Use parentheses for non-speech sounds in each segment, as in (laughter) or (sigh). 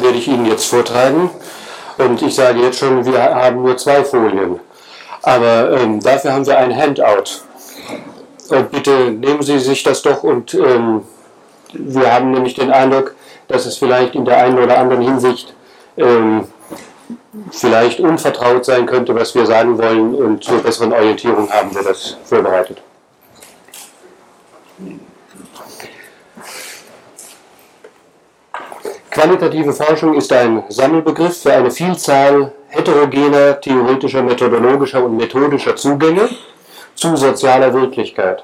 werde ich Ihnen jetzt vortragen. Und ich sage jetzt schon, wir haben nur zwei Folien. Aber ähm, dafür haben wir ein Handout. Und bitte nehmen Sie sich das doch und ähm, wir haben nämlich den Eindruck, dass es vielleicht in der einen oder anderen Hinsicht ähm, vielleicht unvertraut sein könnte, was wir sagen wollen und zur besseren Orientierung haben wir das vorbereitet. Qualitative Forschung ist ein Sammelbegriff für eine Vielzahl heterogener theoretischer, methodologischer und methodischer Zugänge zu sozialer Wirklichkeit.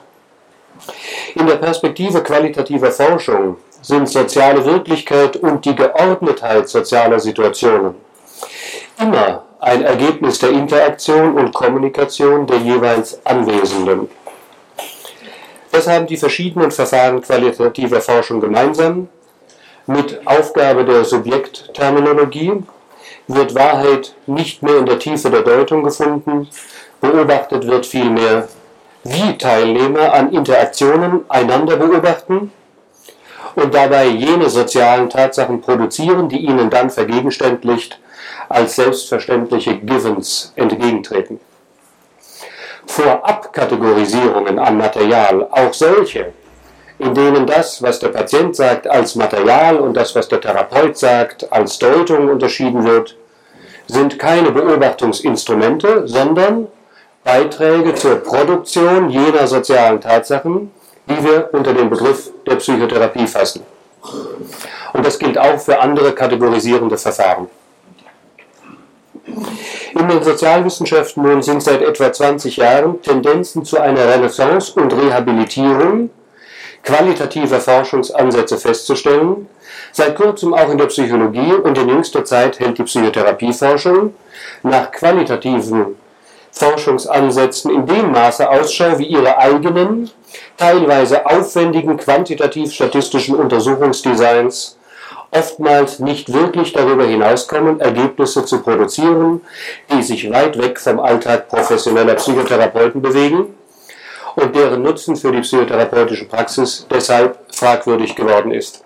In der Perspektive qualitativer Forschung sind soziale Wirklichkeit und die Geordnetheit sozialer Situationen immer ein Ergebnis der Interaktion und Kommunikation der jeweils Anwesenden. Das haben die verschiedenen Verfahren qualitativer Forschung gemeinsam. Mit Aufgabe der Subjektterminologie wird Wahrheit nicht mehr in der Tiefe der Deutung gefunden, beobachtet wird vielmehr, wie Teilnehmer an Interaktionen einander beobachten und dabei jene sozialen Tatsachen produzieren, die ihnen dann vergegenständlicht als selbstverständliche Givens entgegentreten. Vorabkategorisierungen an Material, auch solche, in denen das, was der Patient sagt, als Material und das, was der Therapeut sagt, als Deutung unterschieden wird, sind keine Beobachtungsinstrumente, sondern Beiträge zur Produktion jener sozialen Tatsachen, die wir unter den Begriff der Psychotherapie fassen. Und das gilt auch für andere kategorisierende Verfahren. In den Sozialwissenschaften nun sind seit etwa 20 Jahren Tendenzen zu einer Renaissance und Rehabilitierung qualitativer Forschungsansätze festzustellen, seit kurzem auch in der Psychologie und in jüngster Zeit hält die Psychotherapieforschung nach qualitativen Forschungsansätzen in dem Maße Ausschau wie ihre eigenen, teilweise aufwendigen quantitativ-statistischen Untersuchungsdesigns oftmals nicht wirklich darüber hinauskommen, Ergebnisse zu produzieren, die sich weit weg vom Alltag professioneller Psychotherapeuten bewegen und deren Nutzen für die psychotherapeutische Praxis deshalb fragwürdig geworden ist.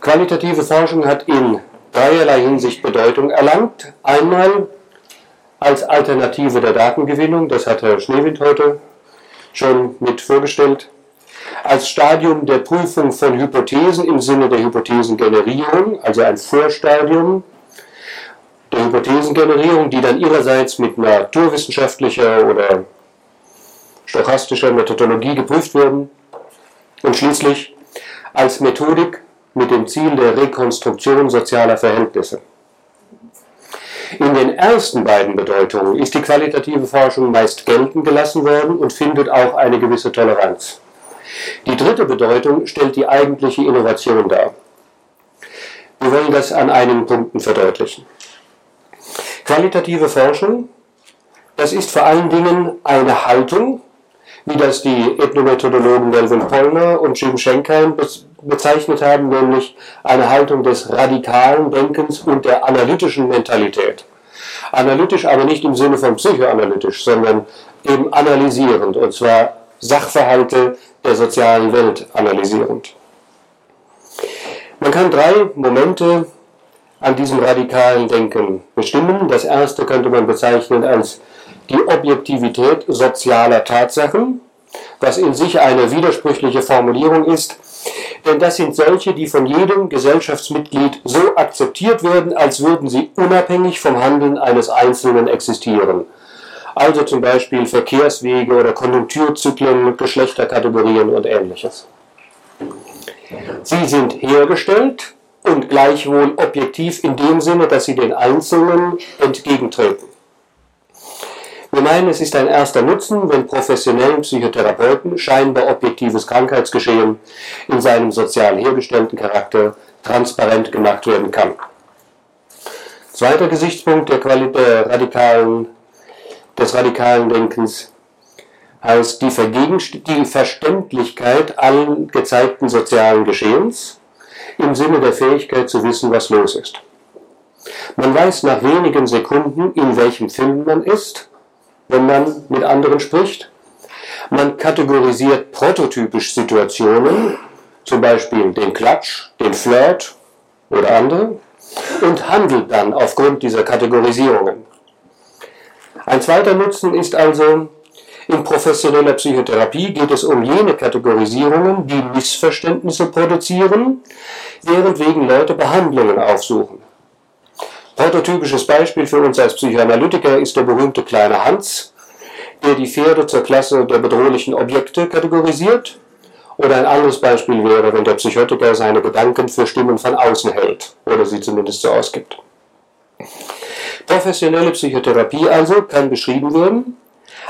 Qualitative Forschung hat in dreierlei Hinsicht Bedeutung erlangt. Einmal als Alternative der Datengewinnung, das hat Herr Schneewind heute schon mit vorgestellt, als Stadium der Prüfung von Hypothesen im Sinne der Hypothesengenerierung, also ein Vorstadium Hypothesengenerierung, die dann ihrerseits mit naturwissenschaftlicher oder stochastischer Methodologie geprüft werden und schließlich als Methodik mit dem Ziel der Rekonstruktion sozialer Verhältnisse. In den ersten beiden Bedeutungen ist die qualitative Forschung meist gelten gelassen worden und findet auch eine gewisse Toleranz. Die dritte Bedeutung stellt die eigentliche Innovation dar. Wir wollen das an einigen Punkten verdeutlichen. Qualitative Forschung, das ist vor allen Dingen eine Haltung, wie das die Ethnomethodologen Melvin Pollner und Jim Schenkheim bezeichnet haben, nämlich eine Haltung des radikalen Denkens und der analytischen Mentalität. Analytisch aber nicht im Sinne von psychoanalytisch, sondern eben analysierend, und zwar Sachverhalte der sozialen Welt analysierend. Man kann drei Momente an diesem radikalen Denken bestimmen. Das erste könnte man bezeichnen als die Objektivität sozialer Tatsachen, was in sich eine widersprüchliche Formulierung ist, denn das sind solche, die von jedem Gesellschaftsmitglied so akzeptiert werden, als würden sie unabhängig vom Handeln eines Einzelnen existieren also zum Beispiel Verkehrswege oder Konjunkturzyklen, Geschlechterkategorien und ähnliches. Sie sind hergestellt und gleichwohl objektiv in dem Sinne, dass sie den Einzelnen entgegentreten. Wir meinen, es ist ein erster Nutzen, wenn professionellen Psychotherapeuten scheinbar objektives Krankheitsgeschehen in seinem sozial hergestellten Charakter transparent gemacht werden kann. Zweiter Gesichtspunkt der, Quali der radikalen des radikalen Denkens heißt die, die Verständlichkeit allen gezeigten sozialen Geschehens im Sinne der Fähigkeit zu wissen, was los ist. Man weiß nach wenigen Sekunden, in welchem Film man ist, wenn man mit anderen spricht. Man kategorisiert prototypisch Situationen, zum Beispiel den Klatsch, den Flirt oder andere, und handelt dann aufgrund dieser Kategorisierungen. Ein zweiter Nutzen ist also, in professioneller Psychotherapie geht es um jene Kategorisierungen, die Missverständnisse produzieren, während wegen Leute Behandlungen aufsuchen. Prototypisches Beispiel für uns als Psychoanalytiker ist der berühmte kleine Hans, der die Pferde zur Klasse der bedrohlichen Objekte kategorisiert. Oder ein anderes Beispiel wäre, wenn der Psychotiker seine Gedanken für Stimmen von außen hält oder sie zumindest so ausgibt. Professionelle Psychotherapie also kann beschrieben werden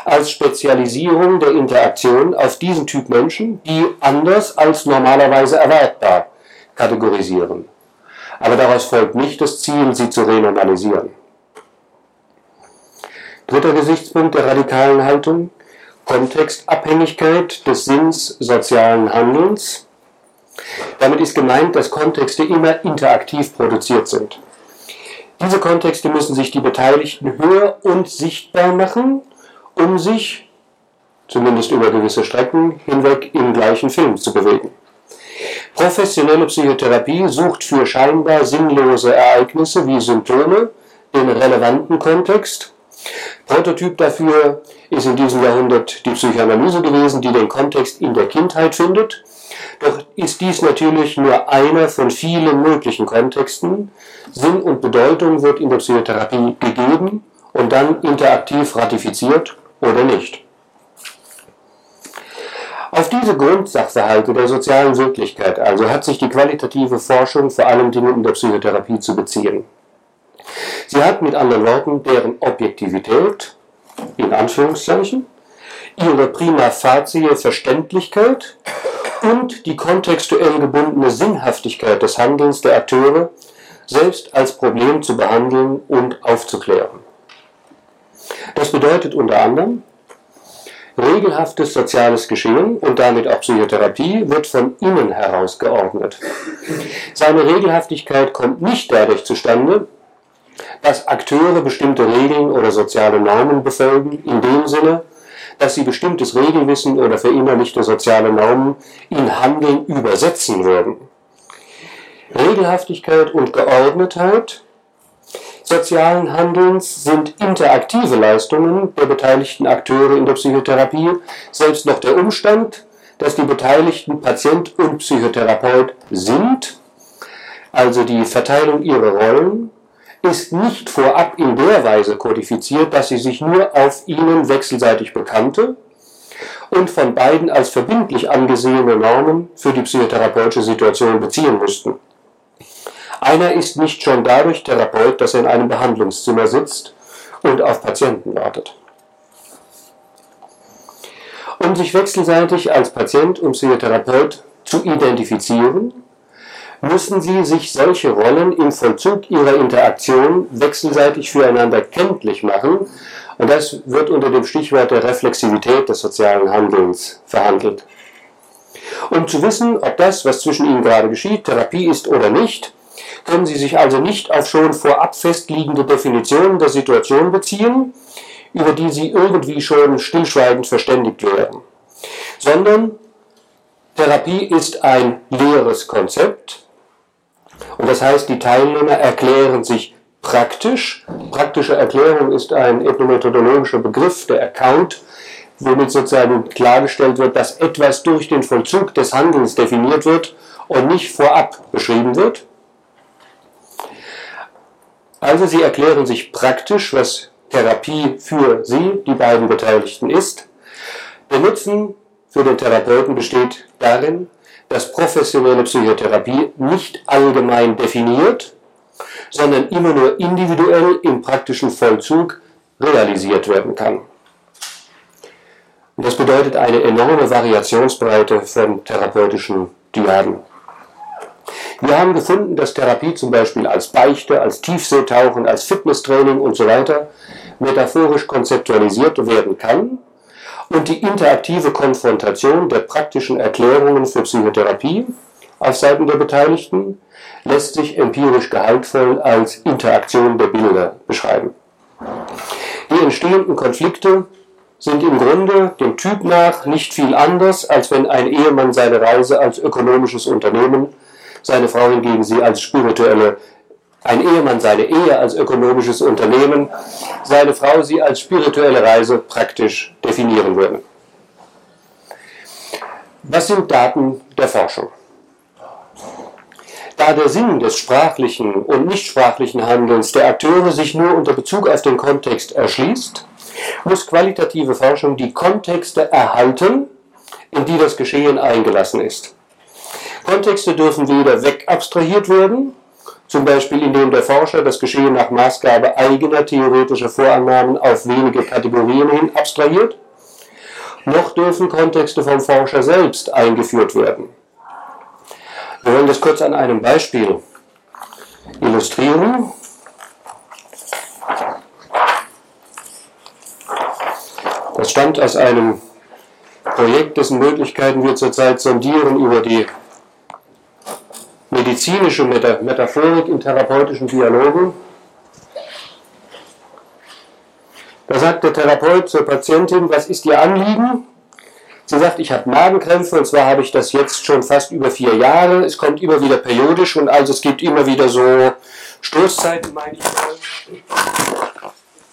als Spezialisierung der Interaktion auf diesen Typ Menschen, die anders als normalerweise erwartbar kategorisieren. Aber daraus folgt nicht das Ziel, sie zu renormalisieren. Dritter Gesichtspunkt der radikalen Haltung, Kontextabhängigkeit des Sinns sozialen Handelns. Damit ist gemeint, dass Kontexte immer interaktiv produziert sind. Diese Kontexte müssen sich die Beteiligten höher und sichtbar machen um sich, zumindest über gewisse Strecken hinweg, im gleichen Film zu bewegen. Professionelle Psychotherapie sucht für scheinbar sinnlose Ereignisse wie Symptome den relevanten Kontext. Prototyp dafür ist in diesem Jahrhundert die Psychoanalyse gewesen, die den Kontext in der Kindheit findet. Doch ist dies natürlich nur einer von vielen möglichen Kontexten. Sinn und Bedeutung wird in der Psychotherapie gegeben und dann interaktiv ratifiziert oder nicht. Auf diese Grundsachverhalte der sozialen Wirklichkeit also hat sich die qualitative Forschung vor allem Dingen in der Psychotherapie zu beziehen. Sie hat mit anderen Worten deren Objektivität, in Anführungszeichen, ihre prima facie Verständlichkeit und die kontextuell gebundene Sinnhaftigkeit des Handelns der Akteure selbst als Problem zu behandeln und aufzuklären. Das bedeutet unter anderem, regelhaftes soziales Geschehen und damit auch Psychotherapie wird von innen heraus geordnet. Seine Regelhaftigkeit kommt nicht dadurch zustande, dass Akteure bestimmte Regeln oder soziale Normen befolgen, in dem Sinne, dass sie bestimmtes Regelwissen oder verinnerlichte soziale Normen in Handeln übersetzen würden. Regelhaftigkeit und Geordnetheit sozialen Handelns sind interaktive Leistungen der beteiligten Akteure in der Psychotherapie, selbst noch der Umstand, dass die Beteiligten Patient und Psychotherapeut sind, also die Verteilung ihrer Rollen, ist nicht vorab in der Weise kodifiziert, dass sie sich nur auf ihnen wechselseitig bekannte und von beiden als verbindlich angesehene Normen für die psychotherapeutische Situation beziehen müssten. Einer ist nicht schon dadurch Therapeut, dass er in einem Behandlungszimmer sitzt und auf Patienten wartet. Um sich wechselseitig als Patient und Psychotherapeut zu identifizieren, müssen sie sich solche Rollen im Vollzug ihrer Interaktion wechselseitig füreinander kenntlich machen. Und das wird unter dem Stichwort der Reflexivität des sozialen Handelns verhandelt. Um zu wissen, ob das, was zwischen ihnen gerade geschieht, Therapie ist oder nicht, können Sie sich also nicht auf schon vorab festliegende Definitionen der Situation beziehen, über die Sie irgendwie schon stillschweigend verständigt werden, sondern Therapie ist ein leeres Konzept und das heißt, die Teilnehmer erklären sich praktisch. Praktische Erklärung ist ein ethnomethodologischer Begriff, der Account, womit sozusagen klargestellt wird, dass etwas durch den Vollzug des Handelns definiert wird und nicht vorab beschrieben wird. Also sie erklären sich praktisch, was Therapie für sie, die beiden Beteiligten, ist. Der Nutzen für den Therapeuten besteht darin, dass professionelle Psychotherapie nicht allgemein definiert, sondern immer nur individuell im praktischen Vollzug realisiert werden kann. Und das bedeutet eine enorme Variationsbreite von therapeutischen Diaden. Wir haben gefunden, dass Therapie zum Beispiel als Beichte, als Tiefseetauchen, als Fitnesstraining und so weiter metaphorisch konzeptualisiert werden kann und die interaktive Konfrontation der praktischen Erklärungen für Psychotherapie auf Seiten der Beteiligten lässt sich empirisch gehaltvoll als Interaktion der Bilder beschreiben. Die entstehenden Konflikte sind im Grunde dem Typ nach nicht viel anders, als wenn ein Ehemann seine Reise als ökonomisches Unternehmen, seine Frau hingegen sie als spirituelle, ein Ehemann seine Ehe als ökonomisches Unternehmen, seine Frau sie als spirituelle Reise praktisch definieren würden. Was sind Daten der Forschung? Da der Sinn des sprachlichen und nicht sprachlichen Handelns der Akteure sich nur unter Bezug auf den Kontext erschließt, muss qualitative Forschung die Kontexte erhalten, in die das Geschehen eingelassen ist. Kontexte dürfen weder wegabstrahiert werden, zum Beispiel indem der Forscher das Geschehen nach Maßgabe eigener theoretischer Vorannahmen auf wenige Kategorien hin abstrahiert, noch dürfen Kontexte vom Forscher selbst eingeführt werden. Wir wollen das kurz an einem Beispiel illustrieren. Das stammt aus einem Projekt, dessen Möglichkeiten wir zurzeit sondieren über die medizinische Metaphorik in therapeutischen Dialogen. Da sagt der Therapeut zur Patientin, was ist Ihr Anliegen? Sie sagt, ich habe Magenkrämpfe und zwar habe ich das jetzt schon fast über vier Jahre. Es kommt immer wieder periodisch und also es gibt immer wieder so Stoßzeiten, meine ich.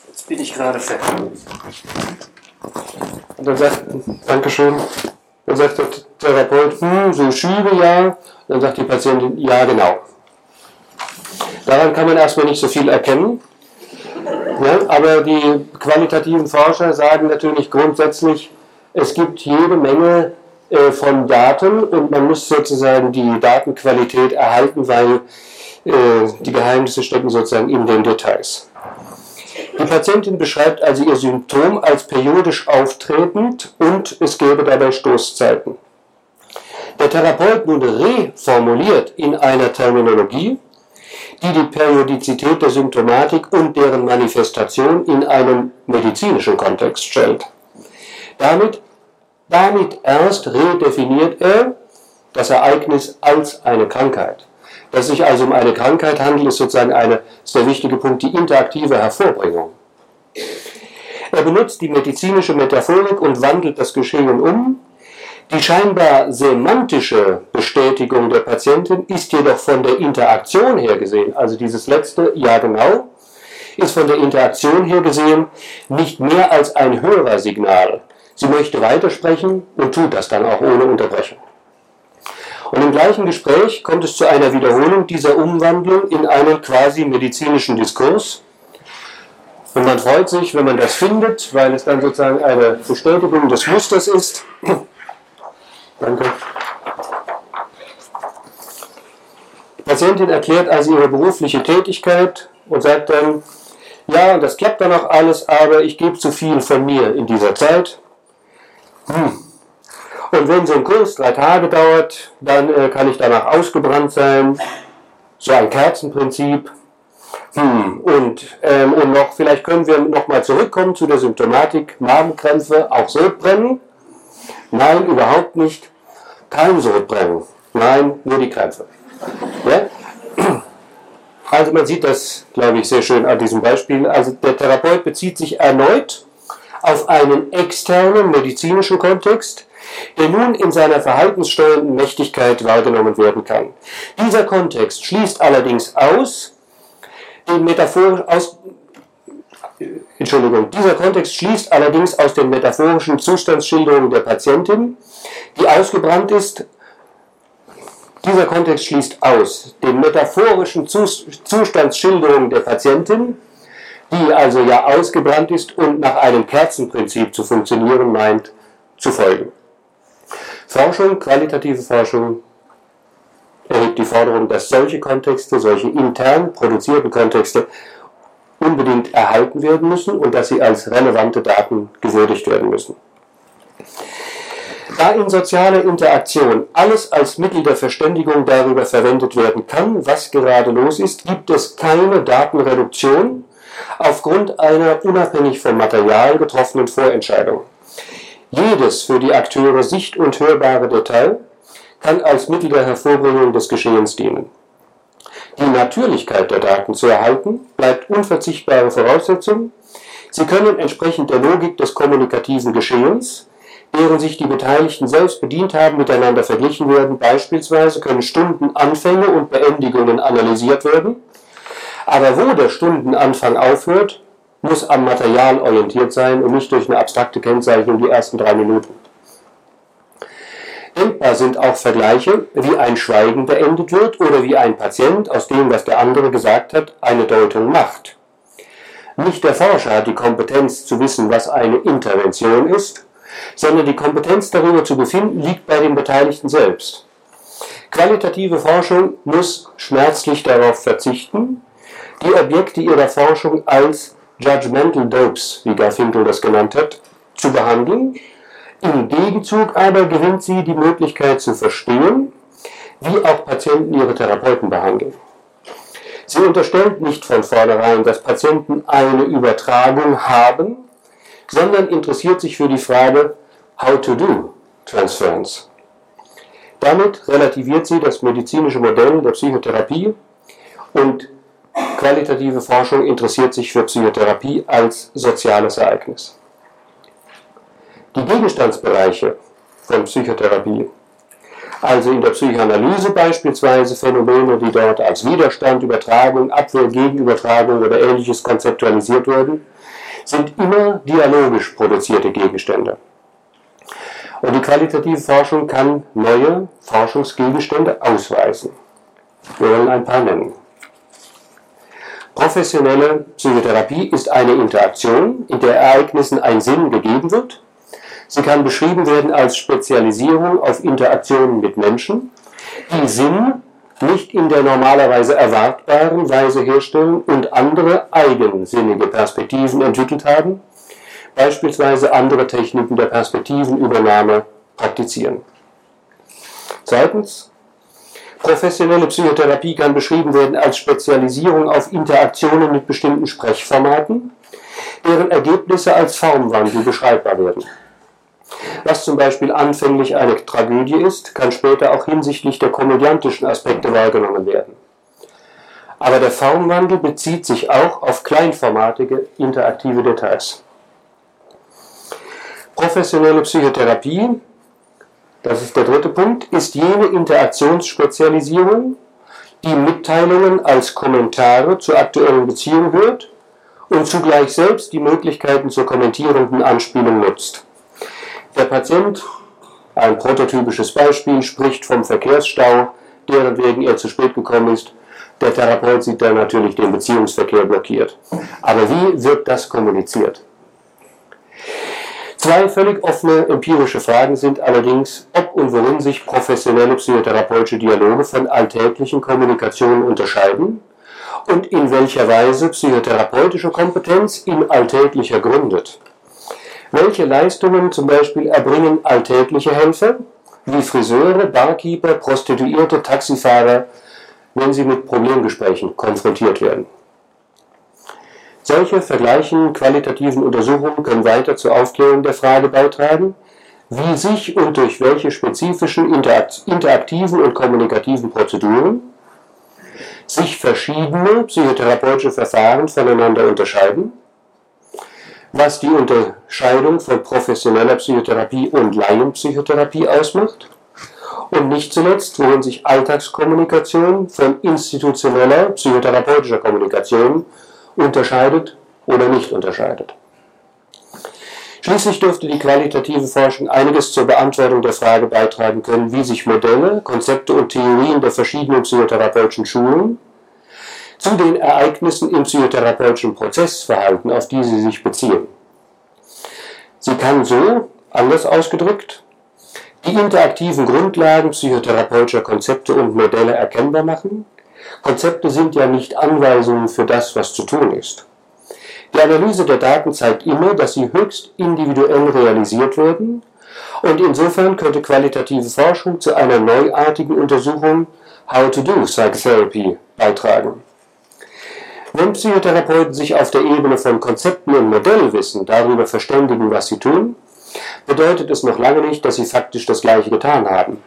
Jetzt bin ich gerade fertig. Und dann sagt, Dankeschön. Dann sagt der Therapeut, hm, so Schübe, ja. Dann sagt die Patientin, ja, genau. Daran kann man erstmal nicht so viel erkennen. Ja, aber die qualitativen Forscher sagen natürlich grundsätzlich, es gibt jede Menge äh, von Daten und man muss sozusagen die Datenqualität erhalten, weil äh, die Geheimnisse stecken sozusagen in den Details. Die Patientin beschreibt also ihr Symptom als periodisch auftretend und es gäbe dabei Stoßzeiten. Der Therapeut nun reformuliert in einer Terminologie, die die Periodizität der Symptomatik und deren Manifestation in einen medizinischen Kontext stellt. Damit, damit erst redefiniert er das Ereignis als eine Krankheit. Dass sich also um eine Krankheit handelt, ist sozusagen eine, der wichtige Punkt, die interaktive Hervorbringung. Er benutzt die medizinische Metaphorik und wandelt das Geschehen um. Die scheinbar semantische Bestätigung der Patientin ist jedoch von der Interaktion her gesehen, also dieses letzte, ja genau, ist von der Interaktion her gesehen nicht mehr als ein Hörersignal. Sie möchte weitersprechen und tut das dann auch ohne Unterbrechung. Und im gleichen Gespräch kommt es zu einer Wiederholung dieser Umwandlung in einen quasi medizinischen Diskurs. Und man freut sich, wenn man das findet, weil es dann sozusagen eine Bestätigung des Musters ist. (clears throat) Danke. Die Patientin erklärt also ihre berufliche Tätigkeit und sagt dann, ja, das klappt dann auch alles, aber ich gebe zu viel von mir in dieser Zeit. Hm. Und wenn so ein Kurs drei Tage dauert, dann äh, kann ich danach ausgebrannt sein. So ein Kerzenprinzip. Hm. Und, ähm, und noch, vielleicht können wir nochmal zurückkommen zu der Symptomatik. Magenkrämpfe, auch Sodbrennen? Nein, überhaupt nicht. Kein Sodbrennen. Nein, nur die Krämpfe. Ja? Also man sieht das, glaube ich, sehr schön an diesem Beispiel. Also der Therapeut bezieht sich erneut auf einen externen medizinischen Kontext, der nun in seiner verhaltenssteuernden Mächtigkeit wahrgenommen werden kann. Dieser Kontext schließt allerdings aus, den aus, Entschuldigung, dieser Kontext schließt allerdings aus den metaphorischen Zustandsschilderungen der Patientin, die ausgebrannt ist, dieser Kontext schließt aus den metaphorischen Zustandsschilderungen der Patientin, die also ja ausgebrannt ist und nach einem Kerzenprinzip zu funktionieren meint, zu folgen. Forschung, qualitative Forschung, erhebt die Forderung, dass solche Kontexte, solche intern produzierten Kontexte unbedingt erhalten werden müssen und dass sie als relevante Daten gewürdigt werden müssen. Da in sozialer Interaktion alles als Mittel der Verständigung darüber verwendet werden kann, was gerade los ist, gibt es keine Datenreduktion aufgrund einer unabhängig vom Material getroffenen Vorentscheidung. Jedes für die Akteure sicht- und hörbare Detail kann als Mittel der Hervorbringung des Geschehens dienen. Die Natürlichkeit der Daten zu erhalten bleibt unverzichtbare Voraussetzung, Sie können entsprechend der Logik des kommunikativen Geschehens, deren sich die Beteiligten selbst bedient haben, miteinander verglichen werden. Beispielsweise können Stundenanfänge und Beendigungen analysiert werden. Aber wo der Stundenanfang aufhört, muss am Material orientiert sein und nicht durch eine abstrakte Kennzeichnung die ersten drei Minuten. Denkbar sind auch Vergleiche, wie ein Schweigen beendet wird oder wie ein Patient aus dem, was der andere gesagt hat, eine Deutung macht. Nicht der Forscher hat die Kompetenz zu wissen, was eine Intervention ist, sondern die Kompetenz darüber zu befinden liegt bei den Beteiligten selbst. Qualitative Forschung muss schmerzlich darauf verzichten, die Objekte ihrer Forschung als Judgmental Dopes, wie Garfinkel das genannt hat, zu behandeln. Im Gegenzug aber gewinnt sie die Möglichkeit zu verstehen, wie auch Patienten ihre Therapeuten behandeln. Sie unterstellt nicht von vornherein, dass Patienten eine Übertragung haben, sondern interessiert sich für die Frage How to do Transference. Damit relativiert sie das medizinische Modell der Psychotherapie und qualitative Forschung interessiert sich für Psychotherapie als soziales Ereignis. Die Gegenstandsbereiche von Psychotherapie also in der Psychoanalyse beispielsweise Phänomene, die dort als Widerstand, Übertragung, Abwehr, Gegenübertragung oder ähnliches konzeptualisiert wurden, sind immer dialogisch produzierte Gegenstände. Und die qualitative Forschung kann neue Forschungsgegenstände ausweisen. Wir wollen ein paar nennen. Professionelle Psychotherapie ist eine Interaktion, in der Ereignissen ein Sinn gegeben wird Sie kann beschrieben werden als Spezialisierung auf Interaktionen mit Menschen, die Sinn nicht in der normalerweise erwartbaren Weise herstellen und andere eigensinnige Perspektiven entwickelt haben, beispielsweise andere Techniken der Perspektivenübernahme praktizieren. Zweitens, professionelle Psychotherapie kann beschrieben werden als Spezialisierung auf Interaktionen mit bestimmten Sprechformaten, deren Ergebnisse als Formwandel beschreibbar werden. Was zum Beispiel anfänglich eine Tragödie ist, kann später auch hinsichtlich der komödiantischen Aspekte wahrgenommen werden. Aber der Formwandel bezieht sich auch auf kleinformatige interaktive Details. Professionelle Psychotherapie, das ist der dritte Punkt, ist jene Interaktionsspezialisierung, die Mitteilungen als Kommentare zur aktuellen Beziehung hört und zugleich selbst die Möglichkeiten zur kommentierenden Anspielung nutzt. Der Patient, ein prototypisches Beispiel, spricht vom Verkehrsstau, deren wegen er zu spät gekommen ist. Der Therapeut sieht dann natürlich den Beziehungsverkehr blockiert. Aber wie wird das kommuniziert? Zwei völlig offene empirische Fragen sind allerdings, ob und worin sich professionelle psychotherapeutische Dialoge von alltäglichen Kommunikationen unterscheiden und in welcher Weise psychotherapeutische Kompetenz in alltäglicher gründet. Welche Leistungen zum Beispiel erbringen alltägliche Helfer, wie Friseure, Barkeeper, Prostituierte, Taxifahrer, wenn sie mit Problemgesprächen konfrontiert werden? Solche vergleichen qualitativen Untersuchungen können weiter zur Aufklärung der Frage beitragen, wie sich und durch welche spezifischen interaktiven und kommunikativen Prozeduren sich verschiedene psychotherapeutische Verfahren voneinander unterscheiden was die Unterscheidung von professioneller Psychotherapie und Laienpsychotherapie ausmacht. Und nicht zuletzt, worin sich Alltagskommunikation von institutioneller psychotherapeutischer Kommunikation unterscheidet oder nicht unterscheidet. Schließlich dürfte die qualitative Forschung einiges zur Beantwortung der Frage beitragen können, wie sich Modelle, Konzepte und Theorien der verschiedenen psychotherapeutischen Schulen zu den Ereignissen im psychotherapeutischen Prozessverhalten, auf die sie sich beziehen. Sie kann so, anders ausgedrückt, die interaktiven Grundlagen psychotherapeutischer Konzepte und Modelle erkennbar machen. Konzepte sind ja nicht Anweisungen für das, was zu tun ist. Die Analyse der Daten zeigt immer, dass sie höchst individuell realisiert werden und insofern könnte qualitative Forschung zu einer neuartigen Untersuchung How to do Psychotherapy beitragen. Wenn Psychotherapeuten sich auf der Ebene von Konzepten und Modellwissen darüber verständigen, was sie tun, bedeutet es noch lange nicht, dass sie faktisch das Gleiche getan haben.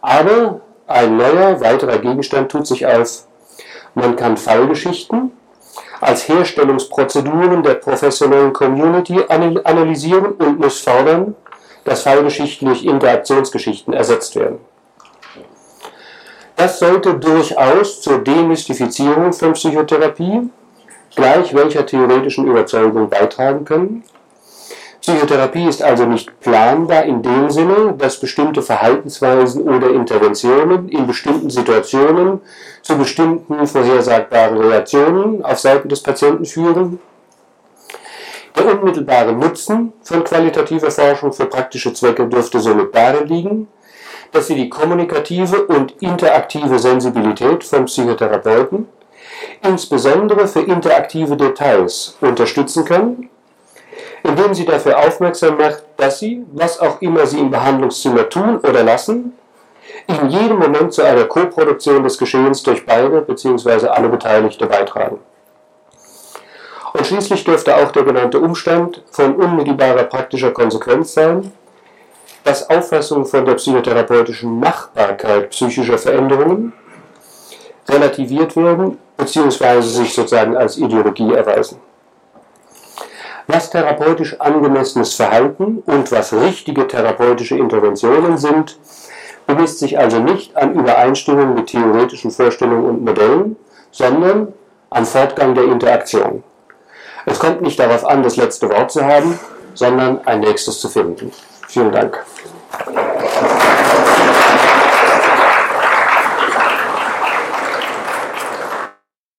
Aber ein neuer, weiterer Gegenstand tut sich auf. Man kann Fallgeschichten als Herstellungsprozeduren der professionellen Community analysieren und muss fordern, dass Fallgeschichten durch Interaktionsgeschichten ersetzt werden. Das sollte durchaus zur Demystifizierung von Psychotherapie, gleich welcher theoretischen Überzeugung beitragen können. Psychotherapie ist also nicht planbar in dem Sinne, dass bestimmte Verhaltensweisen oder Interventionen in bestimmten Situationen zu bestimmten vorhersagbaren Reaktionen auf Seiten des Patienten führen. Der unmittelbare Nutzen von qualitativer Forschung für praktische Zwecke dürfte somit darin liegen, dass sie die kommunikative und interaktive Sensibilität vom Psychotherapeuten insbesondere für interaktive Details unterstützen kann, indem sie dafür aufmerksam macht, dass sie, was auch immer sie im Behandlungszimmer tun oder lassen, in jedem Moment zu einer Koproduktion des Geschehens durch beide bzw. alle Beteiligte beitragen. Und schließlich dürfte auch der genannte Umstand von unmittelbarer praktischer Konsequenz sein, dass Auffassungen von der psychotherapeutischen Machbarkeit psychischer Veränderungen relativiert werden bzw. sich sozusagen als Ideologie erweisen. Was therapeutisch angemessenes Verhalten und was richtige therapeutische Interventionen sind, bemisst sich also nicht an Übereinstimmung mit theoretischen Vorstellungen und Modellen, sondern am Fortgang der Interaktion. Es kommt nicht darauf an, das letzte Wort zu haben, sondern ein nächstes zu finden. Vielen Dank.